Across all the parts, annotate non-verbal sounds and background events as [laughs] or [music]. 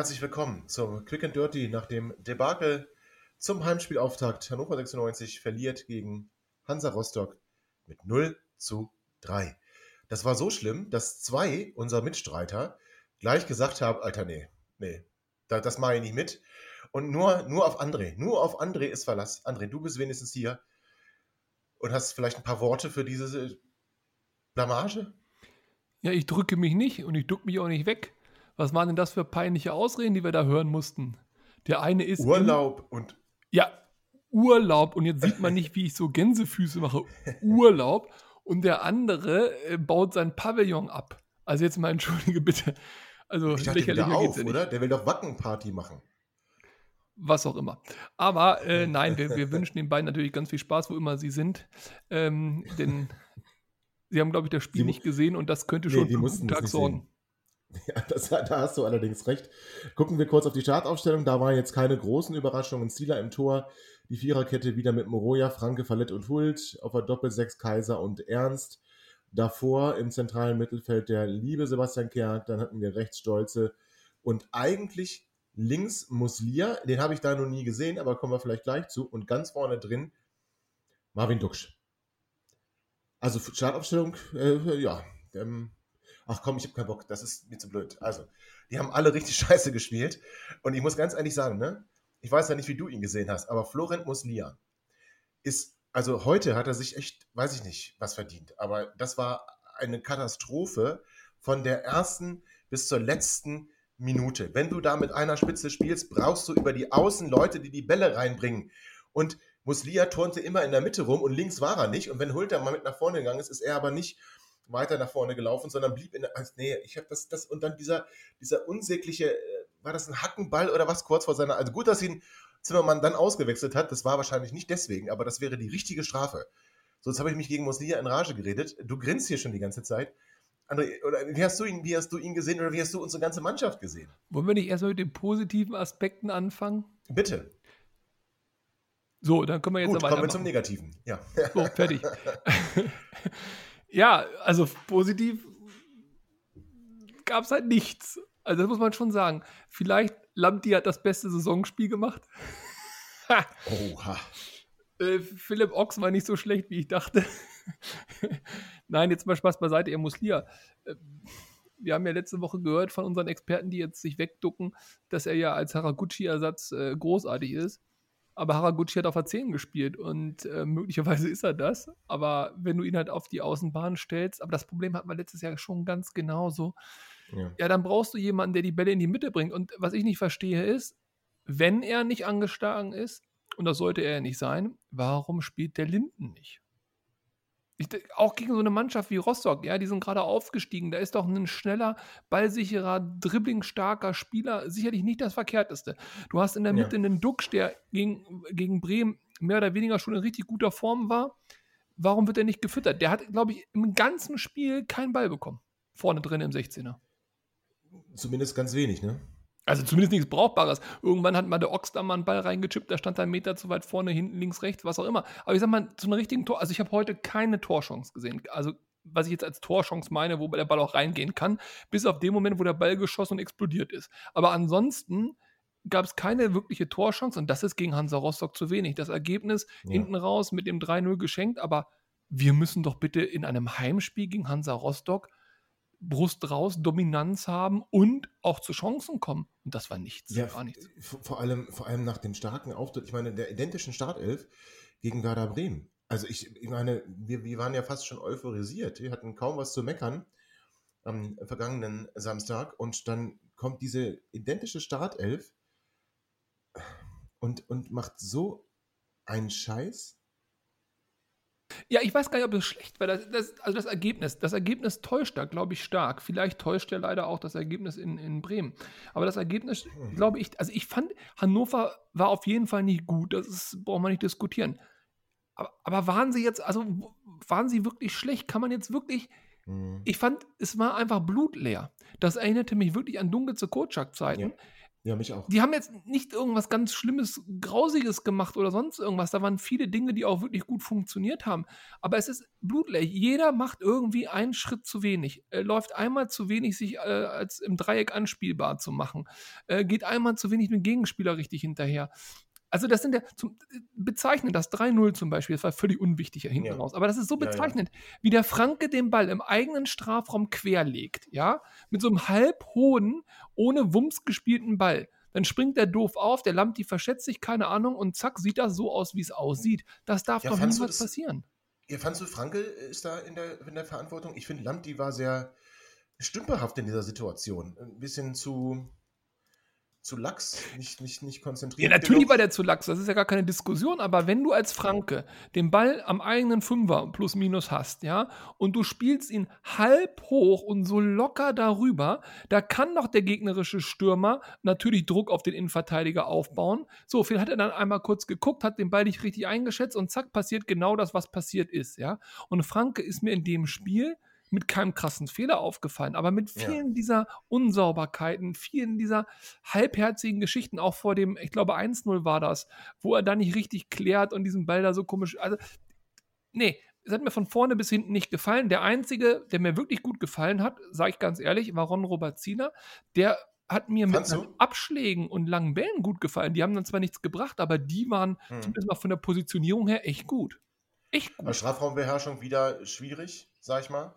Herzlich willkommen zum Quick and Dirty nach dem Debakel zum Heimspielauftakt. Hannover 96 verliert gegen Hansa Rostock mit 0 zu 3. Das war so schlimm, dass zwei unserer Mitstreiter gleich gesagt haben, Alter, nee, nee, das mache ich nicht mit. Und nur, nur auf André, nur auf André ist Verlass. André, du bist wenigstens hier und hast vielleicht ein paar Worte für diese Blamage? Ja, ich drücke mich nicht und ich duck mich auch nicht weg. Was waren denn das für peinliche Ausreden, die wir da hören mussten? Der eine ist. Urlaub in, und. Ja, Urlaub. Und jetzt sieht man nicht, wie ich so Gänsefüße mache. Urlaub. Und der andere äh, baut sein Pavillon ab. Also jetzt mal entschuldige bitte. Also ich dachte, lächerlicher auf, ja oder? Der will doch Wackenparty machen. Was auch immer. Aber äh, nein, wir, wir, wünschen den beiden natürlich ganz viel Spaß, wo immer sie sind. Ähm, denn sie haben, glaube ich, das Spiel sie nicht gesehen und das könnte schon nee, für Tag sorgen. [laughs] Ja, das, da hast du allerdings recht. Gucken wir kurz auf die Startaufstellung. Da waren jetzt keine großen Überraschungen. Zieler im Tor, die Viererkette wieder mit Moroja, Franke, Fallett und Hult. Auf der Doppelsechs Kaiser und Ernst. Davor im zentralen Mittelfeld der liebe Sebastian Kerk. Dann hatten wir rechts Stolze. Und eigentlich links Muslia. Den habe ich da noch nie gesehen, aber kommen wir vielleicht gleich zu. Und ganz vorne drin Marvin Duksch. Also Startaufstellung, äh, ja, ähm, ach komm, ich habe keinen Bock, das ist mir zu blöd. Also, die haben alle richtig [laughs] scheiße gespielt. Und ich muss ganz ehrlich sagen, ne, ich weiß ja nicht, wie du ihn gesehen hast, aber Florent Muslia ist, also heute hat er sich echt, weiß ich nicht, was verdient. Aber das war eine Katastrophe von der ersten bis zur letzten Minute. Wenn du da mit einer Spitze spielst, brauchst du über die Außen Leute, die die Bälle reinbringen. Und Muslia turnte immer in der Mitte rum und links war er nicht. Und wenn Hulter mal mit nach vorne gegangen ist, ist er aber nicht weiter nach vorne gelaufen, sondern blieb in der Nähe. Ich habe das, das und dann dieser, dieser unsägliche, äh, war das ein Hackenball oder was kurz vor seiner, also gut, dass ihn Zimmermann dann ausgewechselt hat, das war wahrscheinlich nicht deswegen, aber das wäre die richtige Strafe. Sonst habe ich mich gegen Moslia in Rage geredet. Du grinst hier schon die ganze Zeit. André, oder wie hast du ihn, wie hast du ihn gesehen oder wie hast du unsere ganze Mannschaft gesehen? Wollen wir nicht erstmal mit den positiven Aspekten anfangen? Bitte. So, dann können wir jetzt Gut, kommen wir zum Negativen. Ja. So, fertig. [laughs] [laughs] Ja, also positiv gab es halt nichts. Also das muss man schon sagen. Vielleicht Lamti hat das beste Saisonspiel gemacht. [laughs] Oha. Äh, Philipp Ochs war nicht so schlecht, wie ich dachte. [laughs] Nein, jetzt mal Spaß beiseite, er muss Lia. Äh, wir haben ja letzte Woche gehört von unseren Experten, die jetzt sich wegducken, dass er ja als Haraguchi-Ersatz äh, großartig ist aber Haraguchi hat auf der 10 gespielt und äh, möglicherweise ist er das. Aber wenn du ihn halt auf die Außenbahn stellst, aber das Problem hat man letztes Jahr schon ganz genauso, ja. ja, dann brauchst du jemanden, der die Bälle in die Mitte bringt. Und was ich nicht verstehe ist, wenn er nicht angeschlagen ist, und das sollte er ja nicht sein, warum spielt der Linden nicht? Ich, auch gegen so eine Mannschaft wie Rostock, ja, die sind gerade aufgestiegen. Da ist doch ein schneller, ballsicherer, dribblingstarker Spieler sicherlich nicht das Verkehrteste. Du hast in der Mitte ja. einen Duxch, der gegen, gegen Bremen mehr oder weniger schon in richtig guter Form war. Warum wird er nicht gefüttert? Der hat, glaube ich, im ganzen Spiel keinen Ball bekommen. Vorne drin im 16er. Zumindest ganz wenig, ne? Also zumindest nichts Brauchbares. Irgendwann hat mal der Ochs da mal einen Ball reingechippt, da stand er einen Meter zu weit vorne, hinten, links, rechts, was auch immer. Aber ich sag mal, zu einem richtigen Tor, also ich habe heute keine Torchance gesehen. Also was ich jetzt als Torchance meine, wo der Ball auch reingehen kann, bis auf den Moment, wo der Ball geschossen und explodiert ist. Aber ansonsten gab es keine wirkliche Torchance und das ist gegen Hansa Rostock zu wenig. Das Ergebnis ja. hinten raus mit dem 3-0 geschenkt, aber wir müssen doch bitte in einem Heimspiel gegen Hansa Rostock Brust raus, Dominanz haben und auch zu Chancen kommen. Und das war nichts. Ja, war nichts. Vor, allem, vor allem nach dem starken Auftritt, ich meine, der identischen Startelf gegen Werder Bremen. Also ich, ich meine, wir, wir waren ja fast schon euphorisiert. Wir hatten kaum was zu meckern am vergangenen Samstag und dann kommt diese identische Startelf und, und macht so einen Scheiß. Ja, ich weiß gar nicht, ob es schlecht war. Das, das, also das Ergebnis, das Ergebnis täuscht da, glaube ich, stark. Vielleicht täuscht ja leider auch das Ergebnis in, in Bremen. Aber das Ergebnis, hm. glaube ich, also ich fand, Hannover war auf jeden Fall nicht gut. Das ist, braucht man nicht diskutieren. Aber, aber waren sie jetzt, also waren sie wirklich schlecht? Kann man jetzt wirklich. Mhm. Ich fand, es war einfach blutleer. Das erinnerte mich wirklich an dunkle Kotschak-Zeiten. Ja. Ja, mich auch. Die haben jetzt nicht irgendwas ganz Schlimmes, Grausiges gemacht oder sonst irgendwas. Da waren viele Dinge, die auch wirklich gut funktioniert haben. Aber es ist blutleer. Jeder macht irgendwie einen Schritt zu wenig. Er läuft einmal zu wenig, sich äh, als im Dreieck anspielbar zu machen. Äh, geht einmal zu wenig mit dem Gegenspieler richtig hinterher. Also das sind ja zum, bezeichnend, das 3-0 zum Beispiel, das war völlig unwichtig hinten ja. raus. Aber das ist so bezeichnend, ja, ja. wie der Franke den Ball im eigenen Strafraum querlegt, ja, mit so einem halb hohen, ohne Wumms gespielten Ball. Dann springt der doof auf, der Lamp, die verschätzt sich, keine Ahnung, und zack, sieht das so aus, wie es aussieht. Das darf doch niemals passieren. Ja, fandst du, Franke ist da in der, in der Verantwortung? Ich finde, Lamp, die war sehr stümperhaft in dieser Situation. Ein bisschen zu, zu lax, nicht, nicht, nicht konzentriert. Ja, natürlich war der zu lax, das ist ja gar keine Diskussion, aber wenn du als Franke den Ball am eigenen Fünfer plus minus hast, ja, und du spielst ihn halb hoch und so locker darüber, da kann doch der gegnerische Stürmer natürlich Druck auf den Innenverteidiger aufbauen. So, viel hat er dann einmal kurz geguckt, hat den Ball nicht richtig eingeschätzt und zack, passiert genau das, was passiert ist, ja. Und Franke ist mir in dem Spiel mit keinem krassen Fehler aufgefallen, aber mit vielen ja. dieser Unsauberkeiten, vielen dieser halbherzigen Geschichten, auch vor dem, ich glaube, 1-0 war das, wo er da nicht richtig klärt und diesen Ball da so komisch. Also, nee, es hat mir von vorne bis hinten nicht gefallen. Der einzige, der mir wirklich gut gefallen hat, sage ich ganz ehrlich, war Ron Robertzina. Der hat mir Fandst mit Abschlägen und langen Bällen gut gefallen. Die haben dann zwar nichts gebracht, aber die waren hm. zumindest mal von der Positionierung her echt gut. Echt gut. Strafraumbeherrschung wieder schwierig, sag ich mal.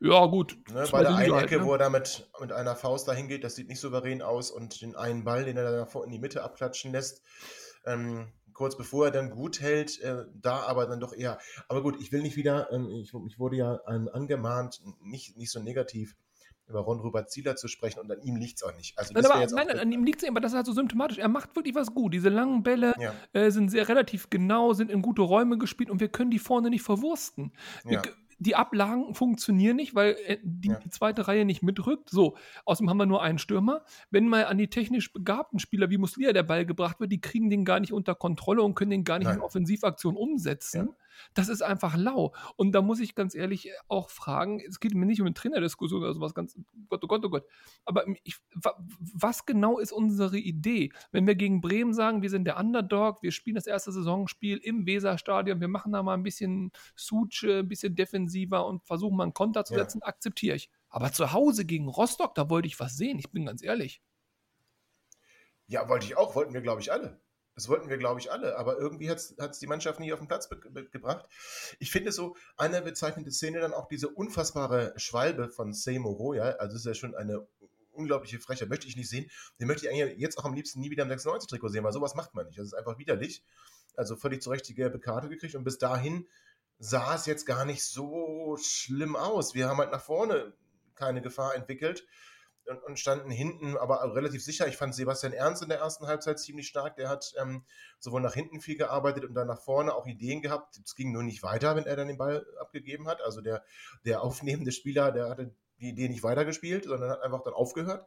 Ja, gut. Ne, bei der einen halt, Ecke, ne? wo er da mit, mit einer Faust dahin geht, das sieht nicht souverän aus und den einen Ball, den er da in die Mitte abklatschen lässt, ähm, kurz bevor er dann gut hält, äh, da aber dann doch eher. Aber gut, ich will nicht wieder, ähm, ich, ich, wurde ja ähm, angemahnt, nicht, nicht so negativ über Ron Robert Zieler zu sprechen und an ihm liegt es auch nicht. Also nein, aber, nein, nein, an ihm liegt es nicht, aber das ist halt so symptomatisch. Er macht wirklich was gut. Diese langen Bälle ja. äh, sind sehr relativ genau, sind in gute Räume gespielt und wir können die vorne nicht verwursten. Ja. Wir, die Ablagen funktionieren nicht, weil äh, die, ja. die, zweite Reihe nicht mitrückt. So, außerdem haben wir nur einen Stürmer. Wenn mal an die technisch begabten Spieler wie Muslia der Ball gebracht wird, die kriegen den gar nicht unter Kontrolle und können den gar nicht Nein. in Offensivaktion umsetzen. Ja. Das ist einfach lau. Und da muss ich ganz ehrlich auch fragen, es geht mir nicht um eine Trainerdiskussion oder sowas ganz, Gott, oh Gott, oh Gott. Aber ich, was genau ist unsere Idee? Wenn wir gegen Bremen sagen, wir sind der Underdog, wir spielen das erste Saisonspiel im Weserstadion, wir machen da mal ein bisschen Suche, ein bisschen defensiver und versuchen mal einen Konter zu setzen, ja. akzeptiere ich. Aber zu Hause gegen Rostock, da wollte ich was sehen, ich bin ganz ehrlich. Ja, wollte ich auch, wollten wir, glaube ich, alle. Das wollten wir, glaube ich, alle, aber irgendwie hat es die Mannschaft nie auf den Platz gebracht. Ich finde so eine bezeichnende Szene dann auch diese unfassbare Schwalbe von Seymour Roya. Also, das ist ja schon eine unglaubliche Frechheit. Möchte ich nicht sehen. Den möchte ich eigentlich jetzt auch am liebsten nie wieder im 96-Trikot sehen, weil sowas macht man nicht. Das ist einfach widerlich. Also, völlig zu Recht die gelbe Karte gekriegt und bis dahin sah es jetzt gar nicht so schlimm aus. Wir haben halt nach vorne keine Gefahr entwickelt und, und, standen hinten, aber relativ sicher. Ich fand Sebastian Ernst in der ersten Halbzeit ziemlich stark. Der hat ähm, sowohl nach hinten viel gearbeitet und dann nach vorne auch Ideen gehabt. Es ging nur nicht weiter, wenn er dann den Ball abgegeben hat. Also der, der aufnehmende Spieler, der hatte die Idee nicht weitergespielt, sondern hat einfach dann aufgehört.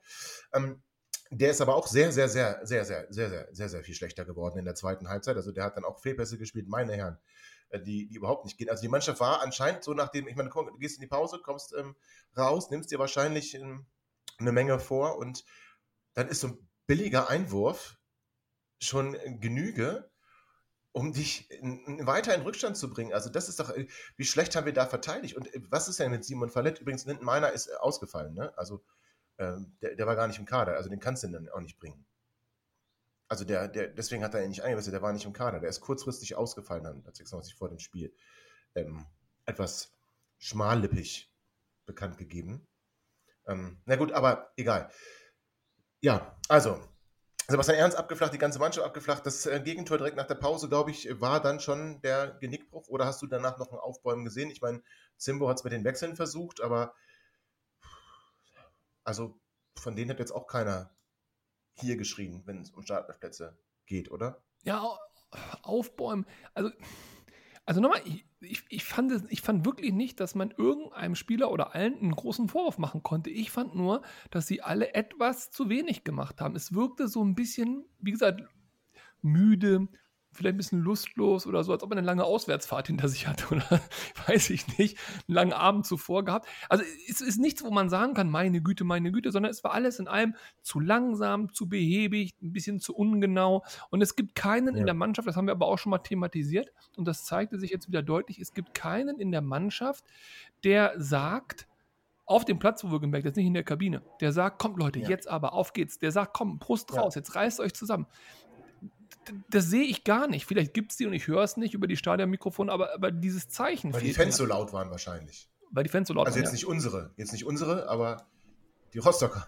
Ähm, der ist aber auch sehr, sehr, sehr, sehr, sehr, sehr, sehr, sehr, sehr viel schlechter geworden in der zweiten Halbzeit. Also der hat dann auch Fehlpässe gespielt, meine Herren, äh, die, die überhaupt nicht gehen. Also die Mannschaft war anscheinend so nachdem, ich meine, du gehst in die Pause, kommst ähm, raus, nimmst dir wahrscheinlich ähm, eine Menge vor und dann ist so ein billiger Einwurf schon Genüge, um dich weiter in Rückstand zu bringen. Also das ist doch, äh, wie schlecht haben wir da verteidigt? Und äh, was ist denn mit Simon Fallett? Übrigens, Linden Meiner ist äh, ausgefallen, ne? Also ähm, der, der, war gar nicht im Kader, also den kannst du dann auch nicht bringen. Also der, der, deswegen hat er ihn nicht eingewechselt, der war nicht im Kader, der ist kurzfristig ausgefallen dann, 96 vor dem Spiel. Ähm, etwas schmallippig bekannt gegeben. Ähm, na gut, aber egal. Ja, also, Sebastian Ernst abgeflacht, die ganze Mannschaft abgeflacht. Das äh, Gegentor direkt nach der Pause, glaube ich, war dann schon der Genickbruch. Oder hast du danach noch ein Aufbäumen gesehen? Ich meine, Zimbo hat es mit den Wechseln versucht, aber also von denen hat jetzt auch keiner hier geschrien, wenn es um Startplätze geht, oder? Ja, aufbäumen. Also Also nochmal, ich, ich, ich, fand, ich fand wirklich nicht, dass man irgendeinem Spieler oder allen einen großen Vorwurf machen konnte. Ich fand nur, dass sie alle etwas zu wenig gemacht haben. Es wirkte so ein bisschen, wie gesagt, müde, vielleicht ein bisschen lustlos oder so, als ob er eine lange Auswärtsfahrt hinter sich hat [laughs] oder weiß ich nicht, einen langen Abend zuvor gehabt. Also es ist nichts, wo man sagen kann, meine Güte, meine Güte, sondern es war alles in allem zu langsam, zu behäbig, ein bisschen zu ungenau und es gibt keinen ja. in der Mannschaft, das haben wir aber auch schon mal thematisiert und das zeigte sich jetzt wieder deutlich, es gibt keinen in der Mannschaft, der sagt, auf dem Platz, wo wir gemerkt, jetzt nicht in der Kabine, der sagt, kommt Leute, ja. jetzt aber, auf geht's. Der sagt, komm, Brust raus, ja. jetzt reißt euch zusammen das sehe ich gar nicht. Vielleicht gibt es die und ich höre es nicht über die Stadionmikrofone, aber, aber dieses Zeichen. Weil die Fans mir. so laut waren wahrscheinlich. Weil die Fans so laut also waren. Also jetzt ja. nicht unsere, jetzt nicht unsere, aber die Rostocker.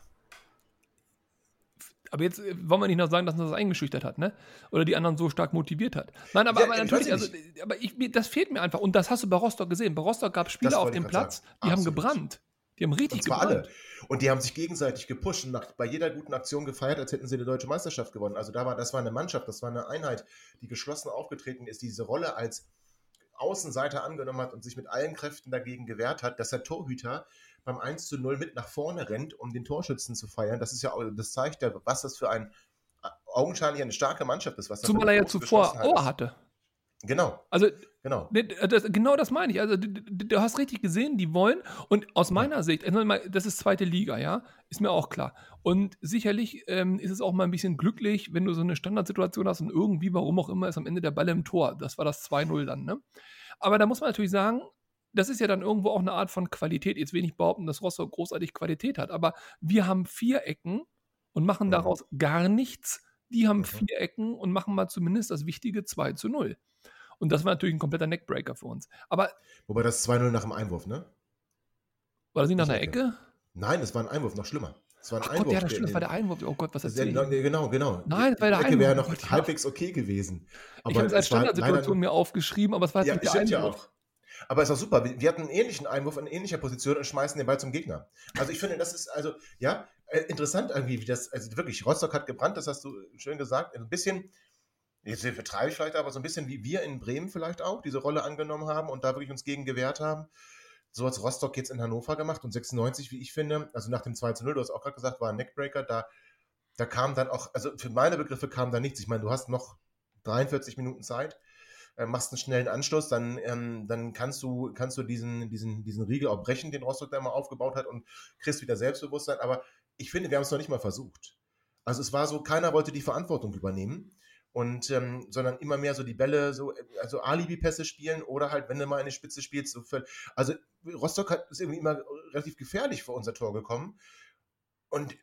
Aber jetzt äh, wollen wir nicht noch sagen, dass uns das eingeschüchtert hat, ne? Oder die anderen so stark motiviert hat. Nein, aber, ja, aber natürlich, also, aber ich, das fehlt mir einfach. Und das hast du bei Rostock gesehen. Bei Rostock gab es Spieler auf dem Platz, sagen. die Absolut. haben gebrannt. Die haben richtig und zwar gebrannt. alle. Und die haben sich gegenseitig gepusht und nach, bei jeder guten Aktion gefeiert, als hätten sie die deutsche Meisterschaft gewonnen. Also da war, das war eine Mannschaft, das war eine Einheit, die geschlossen aufgetreten ist, diese Rolle als Außenseiter angenommen hat und sich mit allen Kräften dagegen gewehrt hat, dass der Torhüter beim 1 zu 0 mit nach vorne rennt, um den Torschützen zu feiern. Das ist ja, das zeigt ja, was das für ein augenscheinlich eine starke Mannschaft ist. Was Zumal er ja zuvor Ohr hatte. Genau. Also, genau. Das, genau das meine ich. Also, du, du, hast richtig gesehen, die wollen. Und aus meiner Sicht, das ist zweite Liga, ja, ist mir auch klar. Und sicherlich ähm, ist es auch mal ein bisschen glücklich, wenn du so eine Standardsituation hast und irgendwie, warum auch immer, ist am Ende der Ball im Tor. Das war das 2-0 dann, ne? Aber da muss man natürlich sagen, das ist ja dann irgendwo auch eine Art von Qualität. Jetzt will ich nicht behaupten, dass Rostock großartig Qualität hat, aber wir haben vier Ecken und machen mhm. daraus gar nichts. Die haben mhm. vier Ecken und machen mal zumindest das wichtige 2 zu 0. Und das war natürlich ein kompletter Neckbreaker für uns. Aber. Wobei das 2-0 nach dem Einwurf, ne? War das nicht nach einer Ecke? Nein, das war ein Einwurf, noch schlimmer. Das war ein Ach Einwurf. Gott, ja, das stimmt, das war der Einwurf. Oh Gott, was ist das? Genau, genau. Nein, das war der Ecke Einwurf. wäre noch Gott, halbwegs okay gewesen. Aber ich habe es als Standardsituation mir aufgeschrieben, aber es war ja, nicht der Einwurf. Ja auch. Aber es ist auch super. Wir hatten einen ähnlichen Einwurf in ähnlicher Position und schmeißen den Ball zum Gegner. Also ich finde, das ist also, ja, äh, interessant irgendwie, wie das, also wirklich, Rostock hat gebrannt, das hast du schön gesagt. Ein bisschen, jetzt vertreibe ich vielleicht aber so ein bisschen wie wir in Bremen vielleicht auch diese Rolle angenommen haben und da wirklich uns gegen gewehrt haben. So hat Rostock jetzt in Hannover gemacht und 96, wie ich finde, also nach dem 2 zu 0, du hast auch gerade gesagt, war ein Neckbreaker, da, da kam dann auch, also für meine Begriffe kam da nichts. Ich meine, du hast noch 43 Minuten Zeit, äh, machst einen schnellen Anschluss, dann, ähm, dann kannst du, kannst du diesen, diesen, diesen Riegel auch brechen, den Rostock da mal aufgebaut hat und kriegst wieder Selbstbewusstsein. Aber ich finde, wir haben es noch nicht mal versucht. Also es war so, keiner wollte die Verantwortung übernehmen und ähm, sondern immer mehr so die Bälle, so also Alibi-Pässe spielen oder halt, wenn du mal eine Spitze spielst, so für, also Rostock hat, ist irgendwie immer relativ gefährlich vor unser Tor gekommen. Und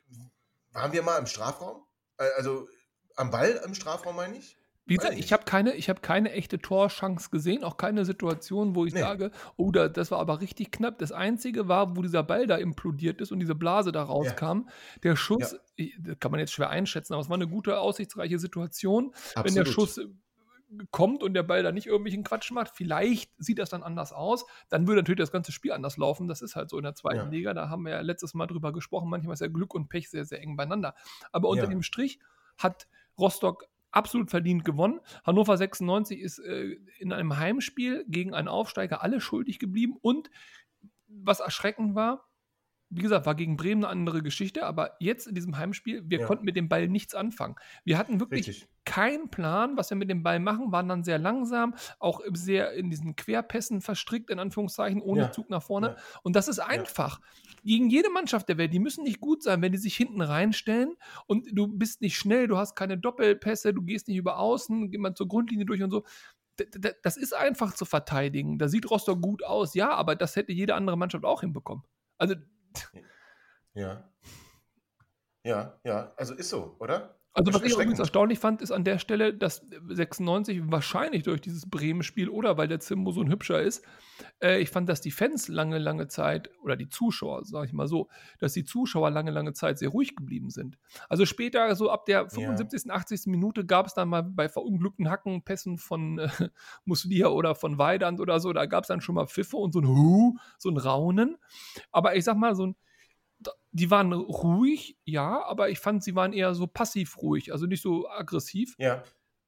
waren wir mal im Strafraum? Äh, also am Ball im Strafraum, meine ich? Wie gesagt, ich habe keine, hab keine echte Torchance gesehen, auch keine Situation, wo ich nee. sage, oh, da, das war aber richtig knapp. Das Einzige war, wo dieser Ball da implodiert ist und diese Blase da rauskam. Ja. Der Schuss, ja. das kann man jetzt schwer einschätzen, aber es war eine gute, aussichtsreiche Situation. Absolut. Wenn der Schuss äh, kommt und der Ball da nicht irgendwelchen Quatsch macht, vielleicht sieht das dann anders aus, dann würde natürlich das ganze Spiel anders laufen. Das ist halt so in der zweiten ja. Liga, da haben wir ja letztes Mal drüber gesprochen, manchmal ist ja Glück und Pech sehr, sehr eng beieinander. Aber unter dem Strich hat Rostock absolut verdient gewonnen. Hannover 96 ist äh, in einem Heimspiel gegen einen Aufsteiger alle schuldig geblieben und was erschreckend war, wie gesagt, war gegen Bremen eine andere Geschichte, aber jetzt in diesem Heimspiel, wir ja. konnten mit dem Ball nichts anfangen. Wir hatten wirklich Richtig. keinen Plan, was wir mit dem Ball machen, waren dann sehr langsam, auch sehr in diesen Querpässen verstrickt, in Anführungszeichen, ohne ja. Zug nach vorne. Ja. Und das ist einfach. Gegen jede Mannschaft der Welt, die müssen nicht gut sein, wenn die sich hinten reinstellen und du bist nicht schnell, du hast keine Doppelpässe, du gehst nicht über außen, geht man zur Grundlinie durch und so das ist einfach zu verteidigen. Da sieht Rostock gut aus, ja, aber das hätte jede andere Mannschaft auch hinbekommen. Also ja. Ja, ja, also ist so, oder? Also was ich übrigens erstaunlich fand, ist an der Stelle, dass 96 wahrscheinlich durch dieses Bremen-Spiel oder weil der Zimbo so ein hübscher ist, äh, ich fand, dass die Fans lange, lange Zeit, oder die Zuschauer, sage ich mal so, dass die Zuschauer lange, lange Zeit sehr ruhig geblieben sind. Also später, so ab der 75., ja. 80. Minute gab es dann mal bei verunglückten Hackenpässen von äh, Muslia oder von Weidand oder so, da gab es dann schon mal Pfiffe und so ein Hu, so ein Raunen. Aber ich sag mal, so ein die waren ruhig, ja, aber ich fand, sie waren eher so passiv ruhig, also nicht so aggressiv. Ja.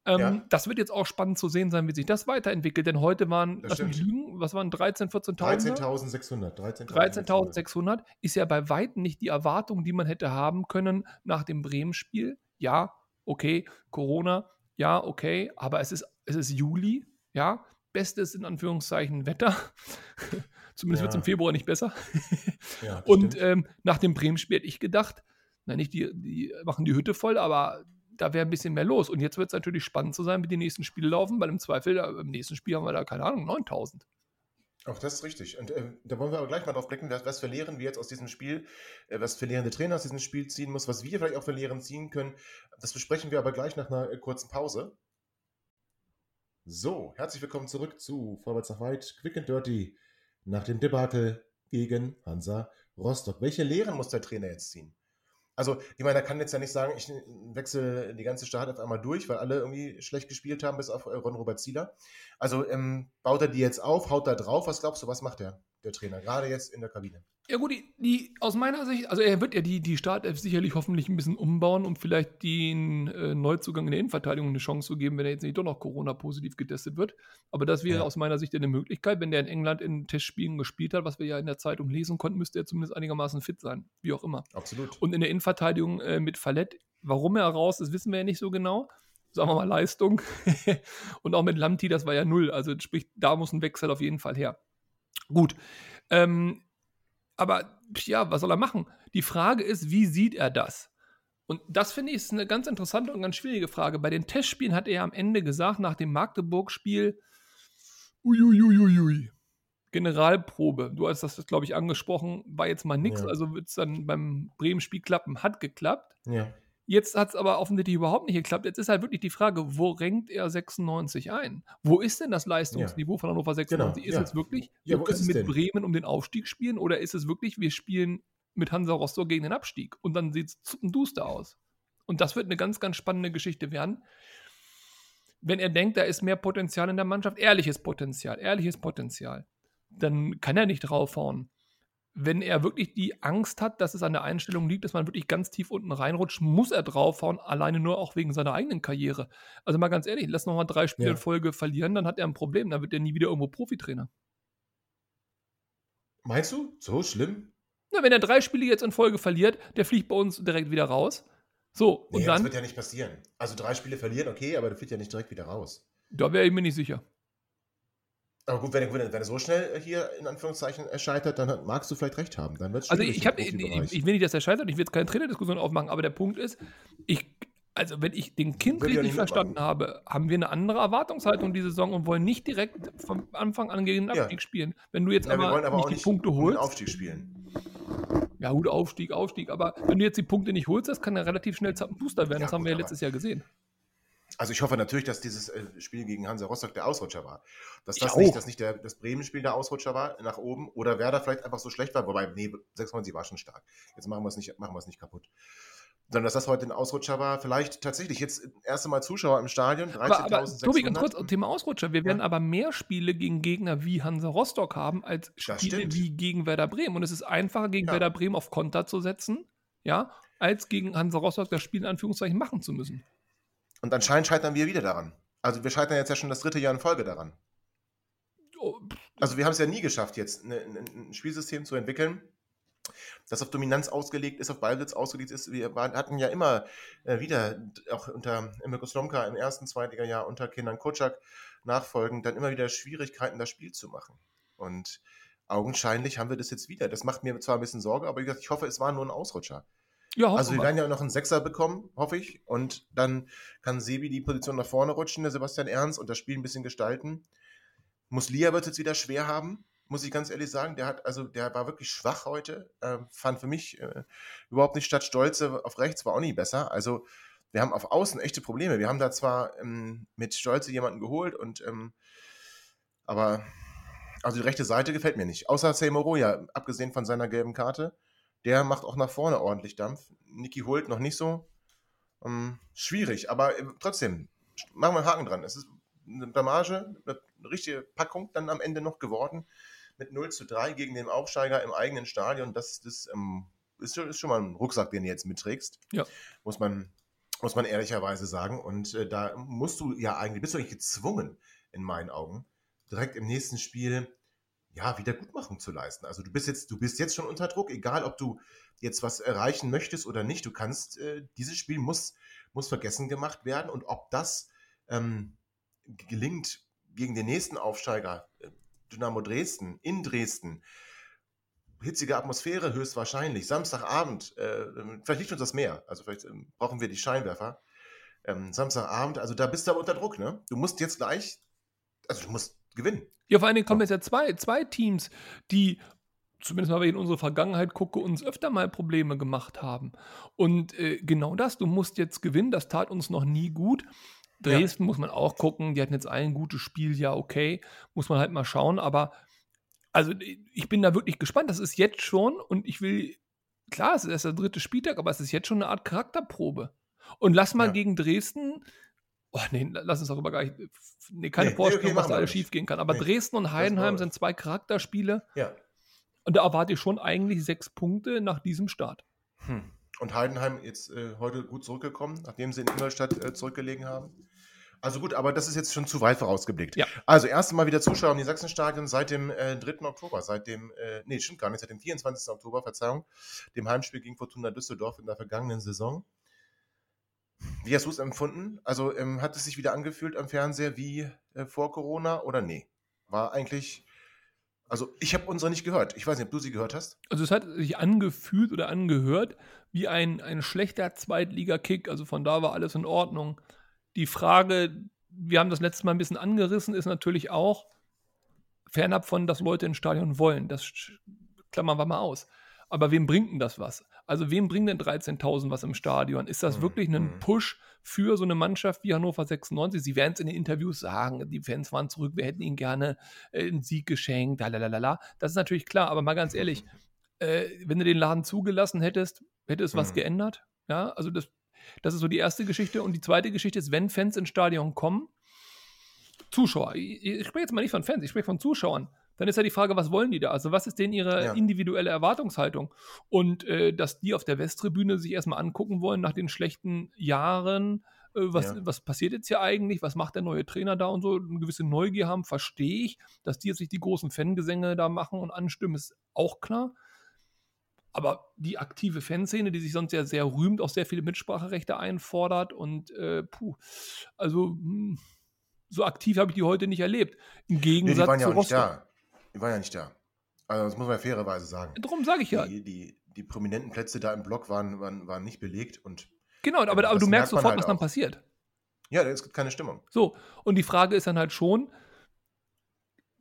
Ähm, ja. Das wird jetzt auch spannend zu sehen sein, wie sich das weiterentwickelt, denn heute waren, lass mich lügen, was waren 13, 14.000? 13.600. 13.600 ist ja bei weitem nicht die Erwartung, die man hätte haben können nach dem Bremen-Spiel. Ja, okay, Corona, ja, okay, aber es ist, es ist Juli, ja, bestes in Anführungszeichen Wetter. [laughs] Zumindest ja. wird es im Februar nicht besser. [laughs] ja, und ähm, nach dem Bremen-Spiel hätte ich gedacht, na nicht, die, die machen die Hütte voll, aber da wäre ein bisschen mehr los. Und jetzt wird es natürlich spannend zu sein, wie die nächsten Spiele laufen, weil im Zweifel, im nächsten Spiel haben wir da, keine Ahnung, 9000. Auch das ist richtig. Und äh, da wollen wir aber gleich mal drauf blicken, was, was für Lehren wir jetzt aus diesem Spiel, äh, was für Lehren Trainer aus diesem Spiel ziehen muss, was wir vielleicht auch für Lehren ziehen können. Das besprechen wir aber gleich nach einer äh, kurzen Pause. So, herzlich willkommen zurück zu Vorwärts nach Weit, Quick and Dirty, nach dem Debakel gegen Hansa Rostock. Welche Lehren muss der Trainer jetzt ziehen? Also, ich meine, er kann jetzt ja nicht sagen, ich wechsle die ganze Start auf einmal durch, weil alle irgendwie schlecht gespielt haben, bis auf Ron Robert Zieler. Also, ähm, baut er die jetzt auf, haut da drauf? Was glaubst du, was macht der, der Trainer, gerade jetzt in der Kabine? Ja gut, die, die, aus meiner Sicht, also er wird ja die, die Startelf sicherlich hoffentlich ein bisschen umbauen, um vielleicht den äh, Neuzugang in der Innenverteidigung eine Chance zu geben, wenn er jetzt nicht doch noch Corona-positiv getestet wird. Aber das wäre ja. aus meiner Sicht eine Möglichkeit. Wenn der in England in Testspielen gespielt hat, was wir ja in der Zeitung lesen konnten, müsste er zumindest einigermaßen fit sein, wie auch immer. Absolut. Und in der Innenverteidigung äh, mit Fallett, warum er raus ist, wissen wir ja nicht so genau. Sagen wir mal Leistung. [laughs] Und auch mit Lamti, das war ja null. Also sprich, da muss ein Wechsel auf jeden Fall her. Gut. Ähm, aber ja, was soll er machen? Die Frage ist, wie sieht er das? Und das finde ich ist eine ganz interessante und ganz schwierige Frage. Bei den Testspielen hat er am Ende gesagt, nach dem Magdeburg-Spiel, uiuiuiui, Generalprobe. Du hast das, glaube ich, angesprochen, war jetzt mal nichts, ja. also wird es dann beim Bremen-Spiel klappen. Hat geklappt. Ja. Jetzt hat es aber offensichtlich überhaupt nicht geklappt. Jetzt ist halt wirklich die Frage, wo renkt er 96 ein? Wo ist denn das Leistungsniveau ja. von Hannover 96? Genau, ist ja. es wirklich, wir können mit denn? Bremen um den Aufstieg spielen oder ist es wirklich, wir spielen mit Hansa Rostock gegen den Abstieg und dann sieht es duster aus? Und das wird eine ganz, ganz spannende Geschichte werden. Wenn er denkt, da ist mehr Potenzial in der Mannschaft, ehrliches Potenzial, ehrliches Potenzial, dann kann er nicht draufhauen wenn er wirklich die Angst hat, dass es an der Einstellung liegt, dass man wirklich ganz tief unten reinrutscht, muss er draufhauen, alleine nur auch wegen seiner eigenen Karriere. Also mal ganz ehrlich, lass noch mal drei Spiele ja. in Folge verlieren, dann hat er ein Problem, dann wird er nie wieder irgendwo Profitrainer. Meinst du? So schlimm? Na, wenn er drei Spiele jetzt in Folge verliert, der fliegt bei uns direkt wieder raus. So, und nee, dann. Das wird ja nicht passieren. Also drei Spiele verlieren, okay, aber der fliegt ja nicht direkt wieder raus. Da wäre ich mir nicht sicher. Aber gut, wenn er, wenn er so schnell hier in Anführungszeichen scheitert, dann magst du vielleicht recht haben. Dann also ich, hab, ich, ich, will nicht, dass er scheitert, ich will jetzt keine Trainerdiskussion aufmachen, aber der Punkt ist, ich, also wenn ich den Kind Würde richtig verstanden mitmachen. habe, haben wir eine andere Erwartungshaltung diese Saison und wollen nicht direkt vom Anfang an gegen den Abstieg ja. spielen. Wenn du jetzt ja, aber, aber, nicht die nicht Punkte holst. Aufstieg spielen. Ja, gut, Aufstieg, Aufstieg, aber wenn du jetzt die Punkte nicht holst, das kann ja relativ schnell Zappenbooster werden. Ja, das haben wir ja letztes Jahr gesehen. Also ich hoffe natürlich, dass dieses äh, Spiel gegen Hansa Rostock der Ausrutscher war. Dass das nicht, dass nicht der, das Bremen-Spiel der Ausrutscher war nach oben oder wer da vielleicht einfach so schlecht war, wobei, nee, 96 war schon stark. Jetzt machen wir es nicht, machen wir es nicht kaputt. Sondern dass das heute ein Ausrutscher war, vielleicht tatsächlich jetzt das erste Mal Zuschauer im Stadion, 13.600. Aber, aber Tobi, ganz kurz, Thema Ausrutscher. Wir werden aber mehr Spiele gegen Gegner wie Hansa Rostock haben, als Spiele wie gegen Werder Bremen. Und es ist einfacher, gegen ja. Werder Bremen auf Konter zu setzen, ja, als gegen Hansa Rostock das Spiel in Anführungszeichen machen zu müssen. Und anscheinend scheitern wir wieder daran. Also wir scheitern jetzt ja schon das dritte Jahr in Folge daran. Oh, also wir haben es ja nie geschafft, jetzt ein Spielsystem zu entwickeln, das auf Dominanz ausgelegt ist, auf Ballbesitz ausgelegt ist. Wir hatten ja immer äh, wieder, auch unter Emil Slomka im ersten, zweiten Jahr, unter Kindern Kotschak nachfolgend, dann immer wieder Schwierigkeiten, das Spiel zu machen. Und augenscheinlich haben wir das jetzt wieder. Das macht mir zwar ein bisschen Sorge, aber wie gesagt, ich hoffe, es war nur ein Ausrutscher. Ja, also wir werden ja noch einen Sechser bekommen, hoffe ich. Und dann kann Sebi die Position nach vorne rutschen, der Sebastian Ernst, und das Spiel ein bisschen gestalten. Muslia wird es jetzt wieder schwer haben, muss ich ganz ehrlich sagen. Der hat, also der war wirklich schwach heute. Äh, fand für mich äh, überhaupt nicht statt Stolze auf rechts war auch nicht besser. Also wir haben auf Außen echte Probleme. Wir haben da zwar ähm, mit Stolze jemanden geholt und ähm, aber also die rechte Seite gefällt mir nicht. Außer Seymour ja, abgesehen von seiner gelben Karte der macht auch nach vorne ordentlich Dampf. Niki holt noch nicht so. Ähm, schwierig, aber äh, trotzdem, machen wir einen Haken dran. Es ist eine Blamage, eine richtige Packung dann am Ende noch geworden. Mit 0 zu 3 gegen den Aufsteiger im eigenen Stadion. Das, das ähm, ist, ist, schon mal ein Rucksack, den du jetzt mitträgst. Ja. Muss man muss man ehrlicherweise sagen. Und äh, da musst du ja eigentlich, bist du eigentlich gezwungen, in meinen Augen, direkt im nächsten Spiel ja, Wiedergutmachung zu leisten. Also du bist jetzt, du bist jetzt schon unter Druck, egal ob du jetzt was erreichen möchtest oder nicht. Du kannst, äh, dieses Spiel muss, muss vergessen gemacht werden. Und ob das ähm, gelingt gegen den nächsten Aufsteiger, äh, Dynamo Dresden, in Dresden, hitzige Atmosphäre höchstwahrscheinlich, Samstagabend, äh, vielleicht liegt uns das mehr, also vielleicht äh, brauchen wir die Scheinwerfer. Ähm, Samstagabend, also da bist du aber unter Druck, ne? Du musst jetzt gleich, also du musst gewinnen. Ja, vor allen Dingen kommen jetzt ja zwei, zwei Teams, die zumindest mal, wenn ich in unsere Vergangenheit gucke, uns öfter mal Probleme gemacht haben. Und äh, genau das, du musst jetzt gewinnen, das tat uns noch nie gut. Dresden ja. muss man auch gucken, die hatten jetzt ein gutes Spiel, ja, okay, muss man halt mal schauen, aber also ich bin da wirklich gespannt, das ist jetzt schon und ich will, klar, es ist erst der dritte Spieltag, aber es ist jetzt schon eine Art Charakterprobe. Und lass mal ja. gegen Dresden Oh, nee, lass uns darüber gar nicht. Nee, keine nee, Vorstellung, okay, was da alles schief gehen kann. Aber nee, Dresden und Heidenheim sind zwei Charakterspiele. Ja. Und da erwarte ich schon eigentlich sechs Punkte nach diesem Start. Hm. Und Heidenheim jetzt äh, heute gut zurückgekommen, nachdem sie in Ingolstadt äh, zurückgelegen haben. Also gut, aber das ist jetzt schon zu weit vorausgeblickt. Ja. Also erst Mal wieder Zuschauer in die Sachsenstadion seit dem äh, 3. Oktober, seit dem, äh, nee, stimmt gar nicht, seit dem 24. Oktober, Verzeihung, dem Heimspiel gegen Fortuna Düsseldorf in der vergangenen Saison. Wie hast du es empfunden? Also ähm, hat es sich wieder angefühlt am Fernseher wie äh, vor Corona oder nee? War eigentlich, also ich habe unsere nicht gehört. Ich weiß nicht, ob du sie gehört hast. Also es hat sich angefühlt oder angehört wie ein, ein schlechter Zweitliga-Kick. Also von da war alles in Ordnung. Die Frage, wir haben das letzte Mal ein bisschen angerissen, ist natürlich auch, fernab von, dass Leute ins Stadion wollen. Das klammern wir mal aus. Aber wem bringt denn das was? Also wem bringen denn 13.000 was im Stadion? Ist das mhm. wirklich ein mhm. Push für so eine Mannschaft wie Hannover 96? Sie werden es in den Interviews sagen, die Fans waren zurück, wir hätten ihnen gerne äh, einen Sieg geschenkt, lalalala. Das ist natürlich klar, aber mal ganz ehrlich, [laughs] äh, wenn du den Laden zugelassen hättest, hätte es was mhm. geändert? Ja, also das, das ist so die erste Geschichte. Und die zweite Geschichte ist, wenn Fans ins Stadion kommen, Zuschauer, ich, ich spreche jetzt mal nicht von Fans, ich spreche von Zuschauern dann ist ja die Frage, was wollen die da? Also was ist denn ihre ja. individuelle Erwartungshaltung? Und äh, dass die auf der Westtribüne sich erstmal angucken wollen nach den schlechten Jahren, äh, was, ja. was passiert jetzt hier eigentlich, was macht der neue Trainer da und so, eine gewisse Neugier haben, verstehe ich. Dass die jetzt sich die großen Fangesänge da machen und anstimmen, ist auch klar. Aber die aktive Fanszene, die sich sonst ja sehr rühmt, auch sehr viele Mitspracherechte einfordert und äh, puh, also mh, hm, so aktiv habe ich die heute nicht erlebt. Im Gegensatz nee, die waren ja zu auch nicht da. Die war ja nicht da. Also das muss man fairerweise sagen. Darum sage ich ja. Die, die, die, prominenten Plätze da im Block waren, waren, waren nicht belegt und Genau, aber, aber du merkst sofort, halt was dann passiert. Ja, es gibt keine Stimmung. So, und die Frage ist dann halt schon,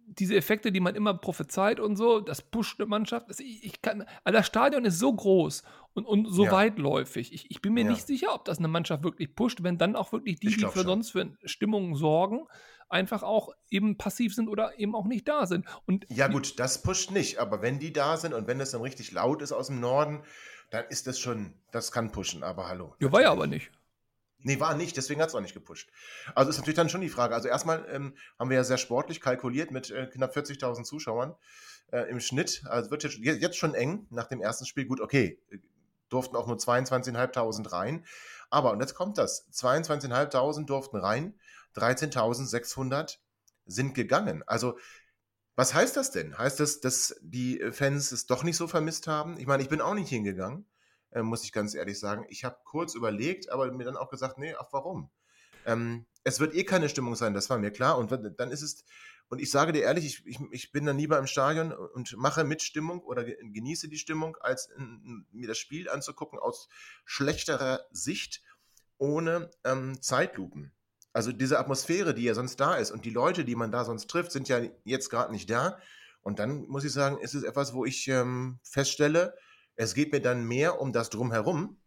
diese Effekte, die man immer prophezeit und so, das pusht eine Mannschaft. Das, ich, ich kann, also das Stadion ist so groß und, und so ja. weitläufig. Ich, ich bin mir ja. nicht sicher, ob das eine Mannschaft wirklich pusht, wenn dann auch wirklich die, die für schon. sonst für Stimmung sorgen, einfach auch eben passiv sind oder eben auch nicht da sind. Und ja, gut, das pusht nicht, aber wenn die da sind und wenn es dann richtig laut ist aus dem Norden, dann ist das schon, das kann pushen, aber hallo. Ja, war ja aber nicht. Nee, war nicht, deswegen hat es auch nicht gepusht. Also ist natürlich dann schon die Frage. Also erstmal ähm, haben wir ja sehr sportlich kalkuliert mit äh, knapp 40.000 Zuschauern äh, im Schnitt. Also wird jetzt, jetzt schon eng nach dem ersten Spiel. Gut, okay, durften auch nur 22.500 rein. Aber, und jetzt kommt das, 22.500 durften rein, 13.600 sind gegangen. Also was heißt das denn? Heißt das, dass die Fans es doch nicht so vermisst haben? Ich meine, ich bin auch nicht hingegangen äh, muss ich ganz ehrlich sagen. Ich habe kurz überlegt, aber mir dann auch gesagt, nee, ach warum? Ähm, es wird eh keine Stimmung sein, das war mir klar. Und dann ist es, und ich sage dir ehrlich, ich, ich, ich bin dann lieber im Stadion und mache mit Stimmung oder genieße die Stimmung, als in, mir das Spiel anzugucken aus schlechterer Sicht ohne ähm, Zeitlupen. Also diese Atmosphäre, die ja sonst da ist und die Leute, die man da sonst trifft, sind ja jetzt gerade nicht da. Und dann muss ich sagen, ist es etwas, wo ich ähm, feststelle, es geht mir dann mehr um das Drumherum,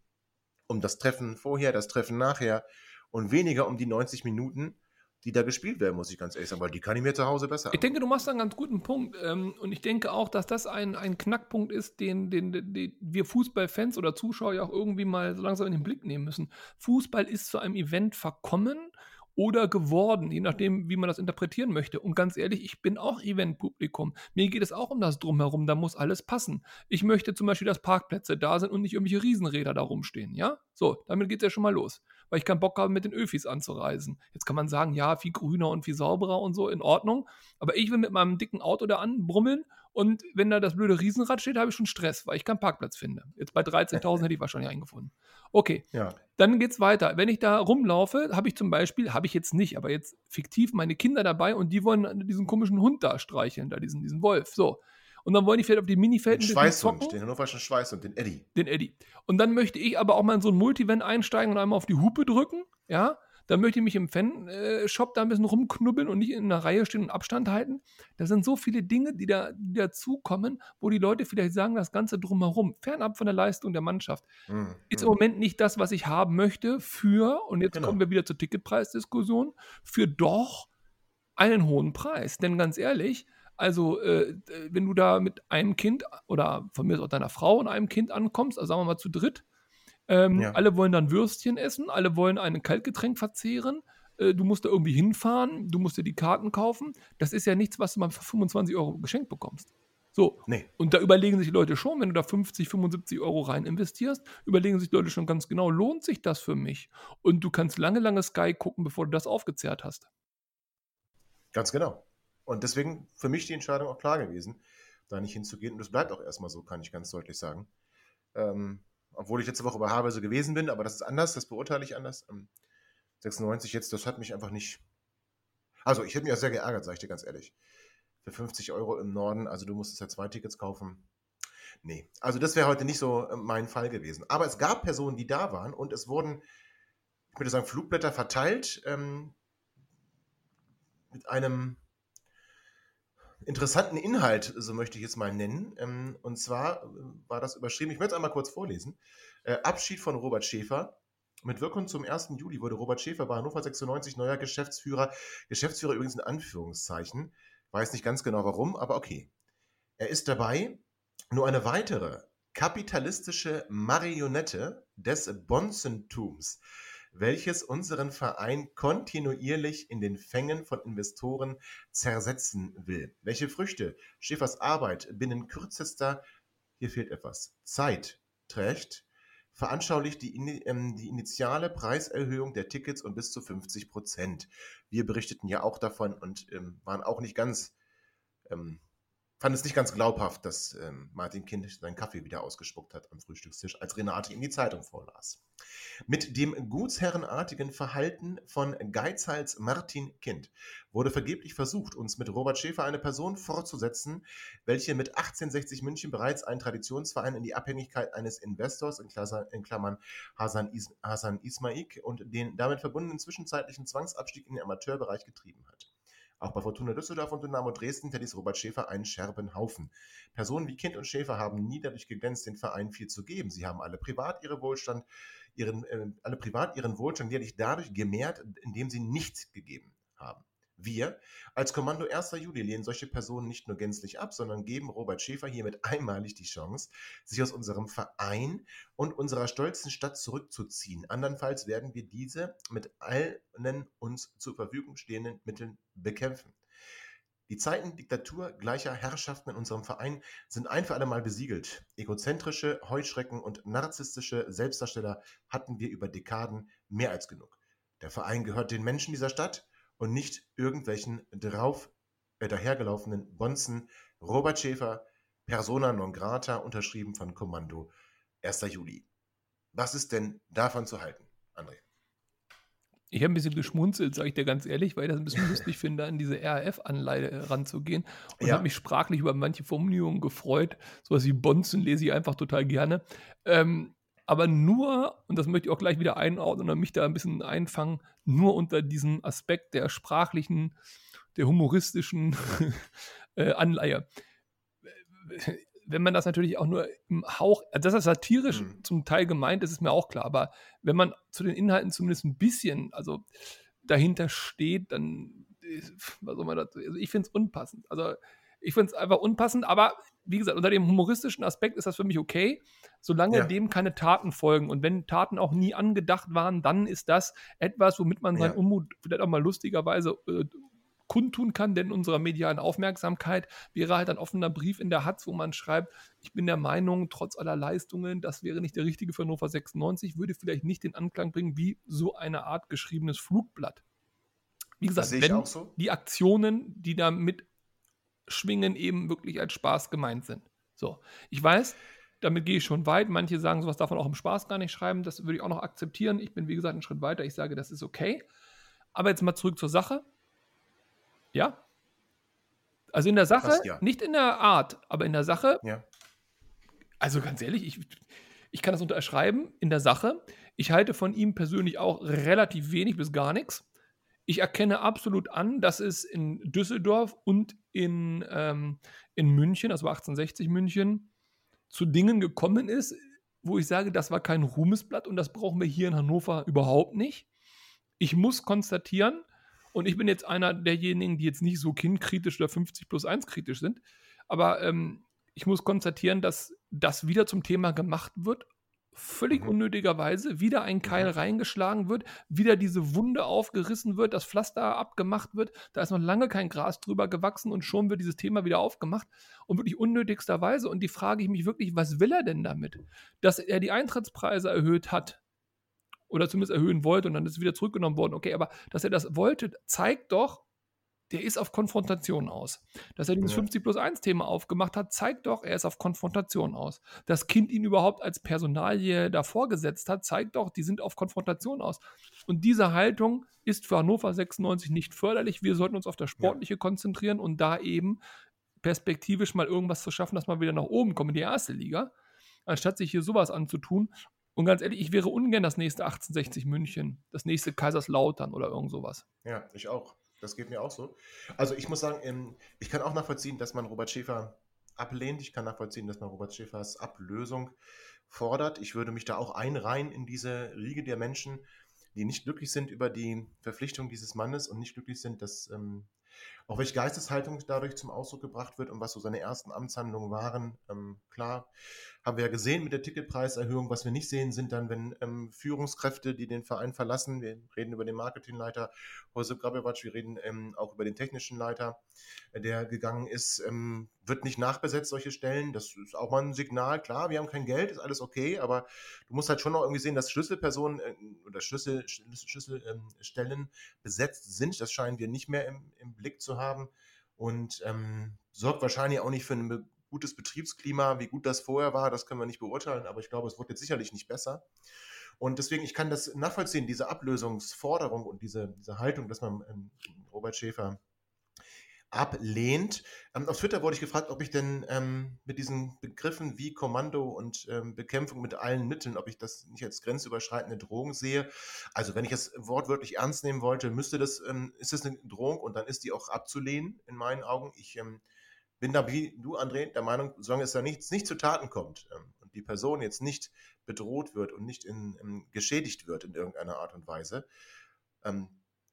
um das Treffen vorher, das Treffen nachher und weniger um die 90 Minuten, die da gespielt werden, muss ich ganz ehrlich sagen, weil die kann ich mir zu Hause besser. Ich denke, du machst einen ganz guten Punkt. Ähm, und ich denke auch, dass das ein, ein Knackpunkt ist, den, den, den wir Fußballfans oder Zuschauer ja auch irgendwie mal so langsam in den Blick nehmen müssen. Fußball ist zu einem Event verkommen oder geworden, je nachdem, wie man das interpretieren möchte. Und ganz ehrlich, ich bin auch Eventpublikum. Mir geht es auch um das Drumherum, da muss alles passen. Ich möchte zum Beispiel, dass Parkplätze da sind und nicht irgendwelche Riesenräder da rumstehen, ja? So, damit geht es ja schon mal los. weil ich keinen Bock habe, mit den Öfis anzureisen. Jetzt kann man sagen, ja, viel grüner und viel sauberer und so, in Ordnung. Aber ich will mit meinem dicken Auto da anbrummeln und wenn da das blöde Riesenrad steht, habe ich schon Stress, weil ich keinen Parkplatz finde. Jetzt bei 13.000 hätte ich wahrscheinlich eingefunden. Okay, ja. dann geht's weiter. Wenn ich da rumlaufe, habe ich zum Beispiel, habe ich jetzt nicht, aber jetzt fiktiv meine Kinder dabei und die wollen diesen komischen Hund da streicheln, da diesen, diesen Wolf. So. Und dann wollen die vielleicht auf die Minifelden den Schweißhund, den hannoverschen Schweißhund, den Eddie. Den Eddie. Und dann möchte ich aber auch mal in so ein Multivan einsteigen und einmal auf die Hupe drücken, ja. Dann möchte ich mich im Fan-Shop da ein bisschen rumknubbeln und nicht in einer Reihe stehen und Abstand halten. Da sind so viele Dinge, die, da, die dazukommen, wo die Leute vielleicht sagen, das Ganze drumherum, fernab von der Leistung der Mannschaft, mhm. ist im Moment nicht das, was ich haben möchte für, und jetzt genau. kommen wir wieder zur Ticketpreisdiskussion, für doch einen hohen Preis. Denn ganz ehrlich, also, äh, wenn du da mit einem Kind oder von mir aus auch deiner Frau und einem Kind ankommst, also sagen wir mal zu dritt, ähm, ja. alle wollen dann Würstchen essen, alle wollen ein Kaltgetränk verzehren, äh, du musst da irgendwie hinfahren, du musst dir die Karten kaufen. Das ist ja nichts, was du mal für 25 Euro geschenkt bekommst. So. Nee. Und da überlegen sich Leute schon, wenn du da 50, 75 Euro rein investierst, überlegen sich Leute schon ganz genau, lohnt sich das für mich? Und du kannst lange, lange Sky gucken, bevor du das aufgezehrt hast. Ganz genau. Und deswegen für mich die Entscheidung auch klar gewesen, da nicht hinzugehen. Und das bleibt auch erstmal so, kann ich ganz deutlich sagen. Ähm, obwohl ich letzte Woche bei Haberse gewesen bin, aber das ist anders, das beurteile ich anders. Ähm, 96 jetzt, das hat mich einfach nicht. Also, ich hätte mich auch sehr geärgert, sage ich dir ganz ehrlich. Für 50 Euro im Norden, also du musstest ja zwei Tickets kaufen. Nee, also das wäre heute nicht so äh, mein Fall gewesen. Aber es gab Personen, die da waren und es wurden, ich würde sagen, Flugblätter verteilt ähm, mit einem interessanten Inhalt, so möchte ich es mal nennen. Ähm, und zwar äh, war das überschrieben, ich möchte es einmal kurz vorlesen. Äh, Abschied von Robert Schäfer. Mit Wirkung zum 1. Juli wurde Robert Schäfer bei Hannover 96 neuer Geschäftsführer. Geschäftsführer übrigens in Anführungszeichen. Weiß nicht ganz genau warum, aber okay. Er ist dabei nur eine weitere kapitalistische Marionette des Bonzentums welches unseren Verein kontinuierlich in den Fängen von Investoren zersetzen will. Welche Früchte Schäfers Arbeit binnen kürzester, hier fehlt etwas, Zeit trägt, veranschaulicht die, ähm, die, initiale Preiserhöhung der Tickets um bis zu 50 Prozent. Wir berichteten ja auch davon und ähm, waren auch nicht ganz ähm, fand es nicht ganz glaubhaft, dass ähm, Martin Kind seinen Kaffee wieder ausgespuckt hat am Frühstückstisch, als Renate ihm die Zeitung vorlas. Mit dem gutsherrenartigen Verhalten von Geizhals Martin Kind wurde vergeblich versucht, uns mit Robert Schäfer eine Person fortzusetzen, welche mit 1860 München bereits einen Traditionsverein in die Abhängigkeit eines Investors, in Klammern Hasan, Is Hasan Ismaik, und den damit verbundenen zwischenzeitlichen Zwangsabstieg in den Amateurbereich getrieben hat. Auch bei Fortuna Düsseldorf und Dynamo Dresden hinterließ Robert Schäfer einen Scherbenhaufen. Personen wie Kind und Schäfer haben nie dadurch geglänzt, den Verein viel zu geben. Sie haben alle privat ihre Wohlstand, ihren, äh, alle privat ihren Wohlstand jährlich dadurch gemehrt, indem sie nichts gegeben haben. Wir als Kommando 1. Juli lehnen solche Personen nicht nur gänzlich ab, sondern geben Robert Schäfer hiermit [laughs] einmalig die Chance, sich aus unserem Verein und unserer stolzen Stadt zurückzuziehen. Andernfalls werden wir diese mit allen uns zur Verfügung stehenden Mitteln bekämpfen. Die Zeiten Diktatur gleicher Herrschaften in unserem Verein sind ein für alle Mal besiegelt. Egozentrische, Heuschrecken und narzisstische Selbstdarsteller hatten wir über Dekaden mehr als genug. Der Verein gehört den Menschen dieser Stadt und nicht irgendwelchen drauf äh, dahergelaufenen Bonzen. Robert Schäfer, Persona non grata, unterschrieben von Kommando 1. Juli. Was ist denn davon zu halten, André? Ich habe ein bisschen geschmunzelt, sage ich dir ganz ehrlich, weil ich das ein bisschen lustig finde, an diese RAF-Anleihe ranzugehen. Und ja. habe mich sprachlich über manche Formulierungen gefreut. Sowas wie Bonzen lese ich einfach total gerne. Ähm, aber nur, und das möchte ich auch gleich wieder einordnen und mich da ein bisschen einfangen, nur unter diesem Aspekt der sprachlichen, der humoristischen [laughs] äh, Anleihe. Wenn man das natürlich auch nur im Hauch, also dass das satirisch mhm. zum Teil gemeint ist, ist mir auch klar, aber wenn man zu den Inhalten zumindest ein bisschen, also dahinter steht, dann, was soll man dazu, also ich finde es unpassend. Also ich finde es einfach unpassend, aber wie gesagt, unter dem humoristischen Aspekt ist das für mich okay, solange ja. dem keine Taten folgen. Und wenn Taten auch nie angedacht waren, dann ist das etwas, womit man seinen ja. Unmut vielleicht auch mal lustigerweise äh, kundtun kann, denn in unserer medialen Aufmerksamkeit wäre halt ein offener Brief in der Hatz, wo man schreibt, ich bin der Meinung, trotz aller Leistungen, das wäre nicht der richtige für Hannover 96, würde vielleicht nicht den Anklang bringen wie so eine Art geschriebenes Flugblatt. Wie gesagt, wenn so. die Aktionen, die da mitschwingen, eben wirklich als Spaß gemeint sind. So, ich weiß, damit gehe ich schon weit. Manche sagen, sowas darf man auch im Spaß gar nicht schreiben. Das würde ich auch noch akzeptieren. Ich bin, wie gesagt, einen Schritt weiter. Ich sage, das ist okay. Aber jetzt mal zurück zur Sache. Ja. Also in der Sache, Fast, ja. nicht in der Art, aber in der Sache. Ja. Also ganz ehrlich, ich, ich kann das unterschreiben. In der Sache, ich halte von ihm persönlich auch relativ wenig bis gar nichts. Ich erkenne absolut an, dass es in Düsseldorf und in, ähm, in München, also 1860 München, zu Dingen gekommen ist, wo ich sage, das war kein Ruhmesblatt und das brauchen wir hier in Hannover überhaupt nicht. Ich muss konstatieren, und ich bin jetzt einer derjenigen, die jetzt nicht so kindkritisch oder 50 plus 1 kritisch sind. Aber ähm, ich muss konstatieren, dass das wieder zum Thema gemacht wird. Völlig mhm. unnötigerweise wieder ein Keil reingeschlagen wird, wieder diese Wunde aufgerissen wird, das Pflaster abgemacht wird. Da ist noch lange kein Gras drüber gewachsen und schon wird dieses Thema wieder aufgemacht und wirklich unnötigsterweise. Und die frage ich mich wirklich, was will er denn damit? Dass er die Eintrittspreise erhöht hat, oder zumindest erhöhen wollte und dann ist es wieder zurückgenommen worden. Okay, aber dass er das wollte, zeigt doch, der ist auf Konfrontation aus. Dass er dieses ja. 50 plus 1 Thema aufgemacht hat, zeigt doch, er ist auf Konfrontation aus. Das Kind ihn überhaupt als Personalie davor gesetzt hat, zeigt doch, die sind auf Konfrontation aus. Und diese Haltung ist für Hannover 96 nicht förderlich. Wir sollten uns auf das Sportliche ja. konzentrieren und da eben perspektivisch mal irgendwas zu schaffen, dass man wieder nach oben kommt in die erste Liga, anstatt sich hier sowas anzutun. Und ganz ehrlich, ich wäre ungern das nächste 1860 München, das nächste Kaiserslautern oder irgend sowas. Ja, ich auch. Das geht mir auch so. Also ich muss sagen, ähm, ich kann auch nachvollziehen, dass man Robert Schäfer ablehnt. Ich kann nachvollziehen, dass man Robert Schäfers Ablösung fordert. Ich würde mich da auch einreihen in diese Riege der Menschen, die nicht glücklich sind über die Verpflichtung dieses Mannes und nicht glücklich sind, dass ähm, auch welche Geisteshaltung dadurch zum Ausdruck gebracht wird und was so seine ersten Amtshandlungen waren. Ähm, klar, haben wir ja gesehen mit der Ticketpreiserhöhung. Was wir nicht sehen, sind dann, wenn ähm, Führungskräfte, die den Verein verlassen, wir reden über den Marketingleiter Josep Grabewac, wir reden ähm, auch über den technischen Leiter, äh, der gegangen ist, ähm, wird nicht nachbesetzt, solche Stellen. Das ist auch mal ein Signal. Klar, wir haben kein Geld, ist alles okay, aber du musst halt schon noch irgendwie sehen, dass Schlüsselpersonen äh, oder Schlüssel, Schlüsselstellen ähm, besetzt sind. Das scheinen wir nicht mehr im, im Blick zu haben und ähm, sorgt wahrscheinlich auch nicht für eine gutes Betriebsklima. Wie gut das vorher war, das können wir nicht beurteilen, aber ich glaube, es wird jetzt sicherlich nicht besser. Und deswegen, ich kann das nachvollziehen, diese Ablösungsforderung und diese, diese Haltung, dass man ähm, Robert Schäfer ablehnt. Ähm, auf Twitter wurde ich gefragt, ob ich denn ähm, mit diesen Begriffen wie Kommando und ähm, Bekämpfung mit allen Mitteln, ob ich das nicht als grenzüberschreitende Drohung sehe. Also wenn ich es wortwörtlich ernst nehmen wollte, müsste das, ähm, ist das eine Drohung und dann ist die auch abzulehnen in meinen Augen. Ich ähm, bin da wie du, André, der Meinung, solange es da nichts nicht zu Taten kommt ähm, und die Person jetzt nicht bedroht wird und nicht in, in geschädigt wird in irgendeiner Art und Weise,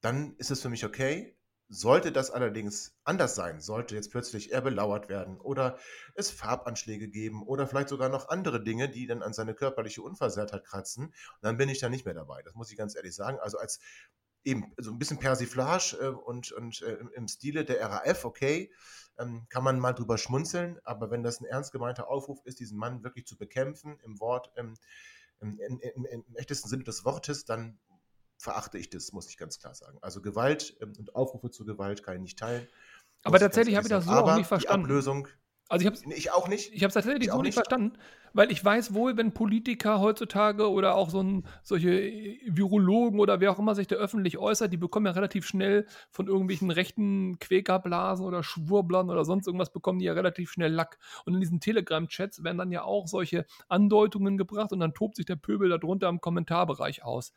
dann ist es für mich okay. Sollte das allerdings anders sein, sollte jetzt plötzlich er belauert werden oder es Farbanschläge geben oder vielleicht sogar noch andere Dinge, die dann an seine körperliche Unversehrtheit kratzen, dann bin ich da nicht mehr dabei. Das muss ich ganz ehrlich sagen. Also als eben so ein bisschen Persiflage äh, und, und äh, im Stile der RAF, okay, ähm, kann man mal drüber schmunzeln, aber wenn das ein ernst gemeinter Aufruf ist, diesen Mann wirklich zu bekämpfen, im Wort, im, im, im, im, im echtesten Sinne des Wortes, dann verachte ich das, muss ich ganz klar sagen. Also Gewalt ähm, und Aufrufe zur Gewalt kann ich nicht teilen. Aber tatsächlich habe ich das so aber auch nicht verstanden. Die Ablösung also ich habe ich auch nicht. Ich habe es tatsächlich ich so nicht verstanden, weil ich weiß wohl, wenn Politiker heutzutage oder auch so ein, solche Virologen oder wer auch immer sich da öffentlich äußert, die bekommen ja relativ schnell von irgendwelchen rechten Quäkerblasen oder Schwurblern oder sonst irgendwas bekommen die ja relativ schnell Lack. Und in diesen Telegram-Chats werden dann ja auch solche Andeutungen gebracht und dann tobt sich der Pöbel darunter im Kommentarbereich aus.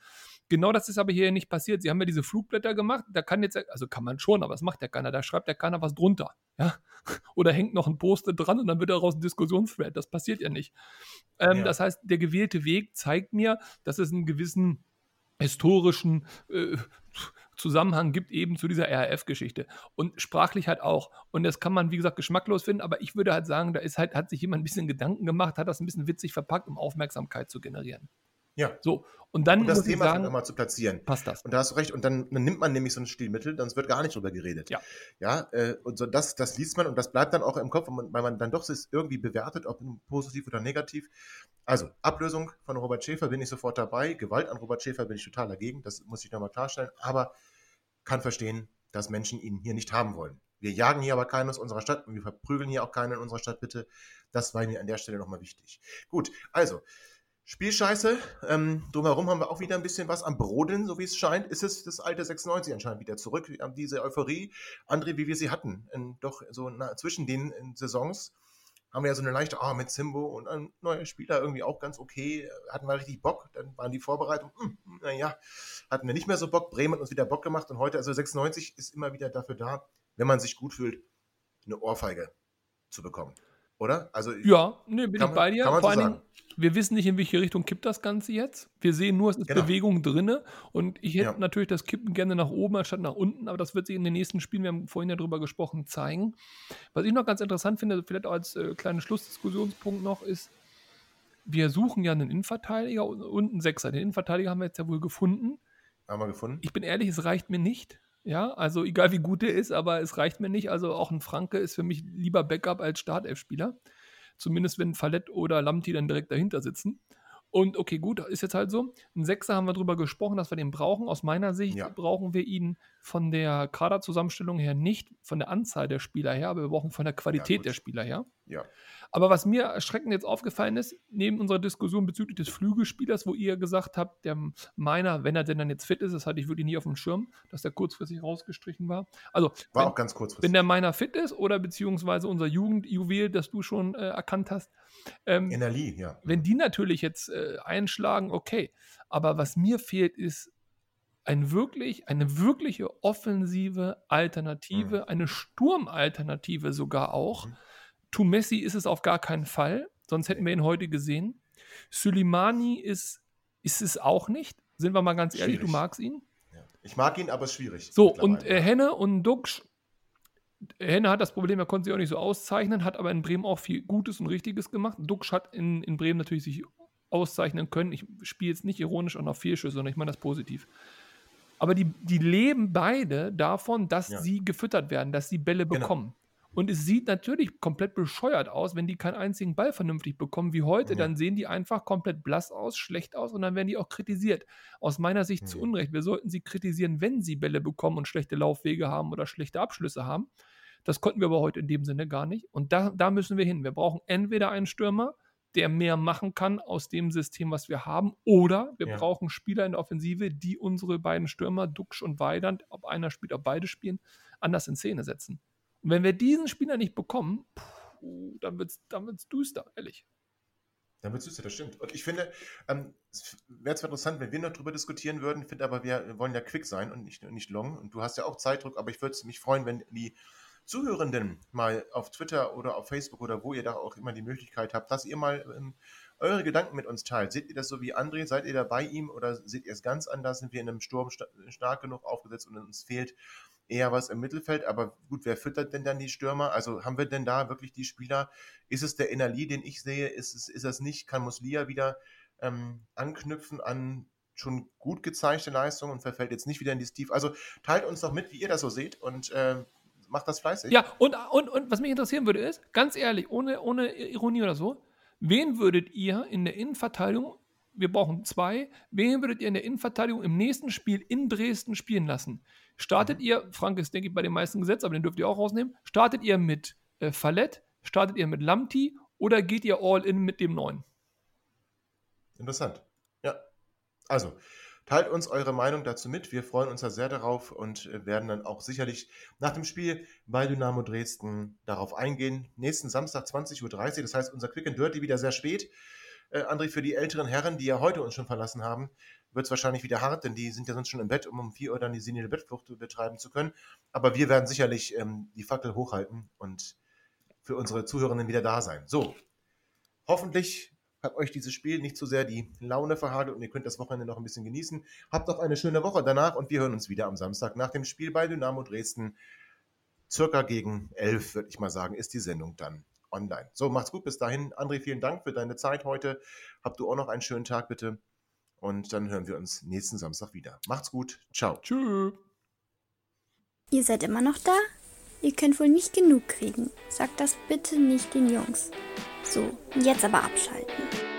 Genau das ist aber hier nicht passiert. Sie haben ja diese Flugblätter gemacht, da kann jetzt, also kann man schon, aber das macht ja keiner, da schreibt ja keiner was drunter. Ja? [laughs] Oder hängt noch ein Poster dran und dann wird daraus ein Diskussionsthread. Das passiert ja nicht. Ähm, ja. Das heißt, der gewählte Weg zeigt mir, dass es einen gewissen historischen äh, Zusammenhang gibt eben zu dieser RAF-Geschichte. Und sprachlich halt auch. Und das kann man, wie gesagt, geschmacklos finden, aber ich würde halt sagen, da ist halt, hat sich jemand ein bisschen Gedanken gemacht, hat das ein bisschen witzig verpackt, um Aufmerksamkeit zu generieren. Ja. So, und dann Und das muss ich Thema sagen, immer zu platzieren. passt das. Und da hast du recht. Und dann, dann nimmt man nämlich so ein Stilmittel, dann wird gar nicht drüber geredet. Ja. Ja, äh, und so das, das liest man und das bleibt dann auch im Kopf, weil man, weil man dann doch es irgendwie bewertet, ob positiv oder negativ. Also, Ablösung von Robert Schäfer bin ich sofort dabei. Gewalt an Robert Schäfer bin ich total dagegen. Das muss ich nochmal klarstellen. Aber kann verstehen, dass Menschen ihn hier nicht haben wollen. Wir jagen hier aber keinen aus unserer Stadt und wir verprügeln hier auch keinen in unserer Stadt, bitte. Das war mir an der Stelle nochmal wichtig. Gut, also, Spielscheiße. Ähm, drumherum haben wir auch wieder ein bisschen was am Brodeln, so wie es scheint. Ist es das alte 96 anscheinend wieder zurück? Wir haben diese Euphorie, André, wie wir sie hatten. In, doch so na, zwischen den Saisons haben wir ja so eine leichte, ah, mit Simbo und ein neuer Spieler irgendwie auch ganz okay. Hatten wir richtig Bock. Dann waren die Vorbereitungen, hm, naja, hatten wir nicht mehr so Bock. Bremen hat uns wieder Bock gemacht und heute, also 96 ist immer wieder dafür da, wenn man sich gut fühlt, eine Ohrfeige zu bekommen. Oder? Also Ja, nee, bin ich man- bei dir. Vor so allen Dingen, wir wissen nicht, in welche Richtung kippt das Ganze jetzt. Wir sehen nur, es ist Genau. Bewegung drinne. Und ich hätte Ja. natürlich das Kippen gerne nach oben anstatt nach unten, aber das wird sich in den nächsten Spielen, wir haben vorhin ja drüber gesprochen, zeigen. Was ich noch ganz interessant finde, vielleicht auch als äh, kleinen Schlussdiskussionspunkt noch, ist, wir suchen ja einen Innenverteidiger und einen Sechser. Den Innenverteidiger haben wir jetzt ja wohl gefunden. haben wir gefunden. Ich bin ehrlich, es reicht mir nicht. Ja, also egal wie gut er ist, aber es reicht mir nicht. Also auch ein Franke ist für mich lieber Backup als Startelf-Spieler. Zumindest wenn Fallett oder Lamti dann direkt dahinter sitzen. Und okay, gut, ist jetzt halt so. Ein Sechser haben wir drüber gesprochen, dass wir den brauchen. Aus meiner Sicht Ja. brauchen wir ihn von der Kaderzusammenstellung her nicht, von der Anzahl der Spieler her, aber wir brauchen von der Qualität gut. der Spieler her. Ja. Aber was mir erschreckend jetzt aufgefallen ist, neben unserer Diskussion bezüglich des Flügelspielers, wo ihr gesagt habt, der meiner, wenn er denn dann jetzt fit ist, das hatte ich wirklich nie auf dem Schirm, dass der kurzfristig rausgestrichen war. Also, War wenn, auch ganz kurzfristig. wenn der meiner fit ist oder beziehungsweise unser Jugendjuwel, das du schon äh, erkannt hast, ähm, Lee, ja. wenn die natürlich jetzt äh, einschlagen, okay. Aber was mir fehlt, ist ein wirklich, eine wirkliche offensive Alternative, Mhm. eine Sturmalternative sogar auch. Mhm. To Messi ist es auf gar keinen Fall, sonst hätten wir ihn heute gesehen. Suleimani ist, ist es auch nicht. Sind wir mal ganz ehrlich, du Schwierig. magst ihn. ja. Ich mag ihn, aber es ist schwierig. So, und äh. Henne und Duxch. Henne hat das Problem, er konnte sich auch nicht so auszeichnen, hat aber in Bremen auch viel Gutes und Richtiges gemacht. Duxch hat in, in Bremen natürlich sich auszeichnen können. Ich spiele jetzt nicht ironisch und auf Fehlschüsse, sondern ich meine das positiv. Aber die, die leben beide davon, dass Ja. sie gefüttert werden, dass sie Bälle Genau. Und es sieht natürlich komplett bescheuert aus, wenn die keinen einzigen Ball vernünftig bekommen wie heute. Ja. Dann sehen die einfach komplett blass aus, schlecht aus und dann werden die auch kritisiert. Aus meiner Sicht zu Mhm. Unrecht. Wir sollten sie kritisieren, wenn sie Bälle bekommen und schlechte Laufwege haben oder schlechte Abschlüsse haben. Das konnten wir aber heute in dem Sinne gar nicht. Und da, da müssen wir hin. Wir brauchen entweder einen Stürmer, der mehr machen kann aus dem System, was wir haben, oder wir Ja. brauchen Spieler in der Offensive, die unsere beiden Stürmer, Duxch und Weidand, ob einer spielt, ob beide spielen, anders in Szene setzen. Und wenn wir diesen Spieler nicht bekommen, puh, dann wird es dann wird's düster, ehrlich. Dann wird es das stimmt. Und ich finde, ähm, es wäre zwar interessant, wenn wir noch drüber diskutieren würden, finde aber, wir, wir wollen ja quick sein und nicht, nicht long. Und du hast ja auch Zeitdruck, aber ich würde mich freuen, wenn die Zuhörenden mal auf Twitter oder auf Facebook oder wo ihr da auch immer die Möglichkeit habt, dass ihr mal ähm, eure Gedanken mit uns teilt. Seht ihr das so wie André? Seid ihr da bei ihm oder seht ihr es ganz anders? Sind wir in einem Sturm sta stark genug aufgesetzt und uns fehlt eher was im Mittelfeld? Aber gut, wer füttert denn dann die Stürmer? Also haben wir denn da wirklich die Spieler? Ist es der Inali, den ich sehe? Ist es ist das nicht? Kann Muslia wieder ähm, anknüpfen an schon gut gezeigte Leistungen und verfällt jetzt nicht wieder in die Steve? Also teilt uns doch mit, wie ihr das so seht und äh, macht das fleißig. Ja, und, und, und was mich interessieren würde ist, ganz ehrlich, ohne, ohne Ironie oder so, wen würdet ihr in der Innenverteidigung, wir brauchen zwei, wen würdet ihr in der Innenverteidigung im nächsten Spiel in Dresden spielen lassen? Startet Mhm. ihr, Frank ist, denke ich, bei den meisten gesetzt, aber den dürft ihr auch rausnehmen, startet ihr mit äh, Fallett, startet ihr mit Lamti oder geht ihr all in mit dem neuen? Interessant. Ja. Also, teilt uns eure Meinung dazu mit. Wir freuen uns da sehr darauf und äh, werden dann auch sicherlich nach dem Spiel bei Dynamo Dresden darauf eingehen. Nächsten Samstag 20.30 Uhr, das heißt unser Quick and Dirty wieder sehr spät. Äh, André, für die älteren Herren, die ja heute uns schon verlassen haben, wird es wahrscheinlich wieder hart, denn die sind ja sonst schon im Bett, um um 4 Uhr dann die senile Bettflucht betreiben zu können. Aber wir werden sicherlich ähm, die Fackel hochhalten und für unsere Zuhörenden wieder da sein. So, hoffentlich hat euch dieses Spiel nicht zu sehr die Laune verhagelt und ihr könnt das Wochenende noch ein bisschen genießen. Habt noch eine schöne Woche danach und wir hören uns wieder am Samstag nach dem Spiel bei Dynamo Dresden. Circa gegen 11, würde ich mal sagen, ist die Sendung dann online. So, macht's gut bis dahin. André, vielen Dank für deine Zeit heute. Habt du auch noch einen schönen Tag bitte. Und dann hören wir uns nächsten Samstag wieder. Macht's gut. Ciao. Tschüss. Ihr seid immer noch da? Ihr könnt wohl nicht genug kriegen. Sagt das bitte nicht den Jungs. So, jetzt aber abschalten.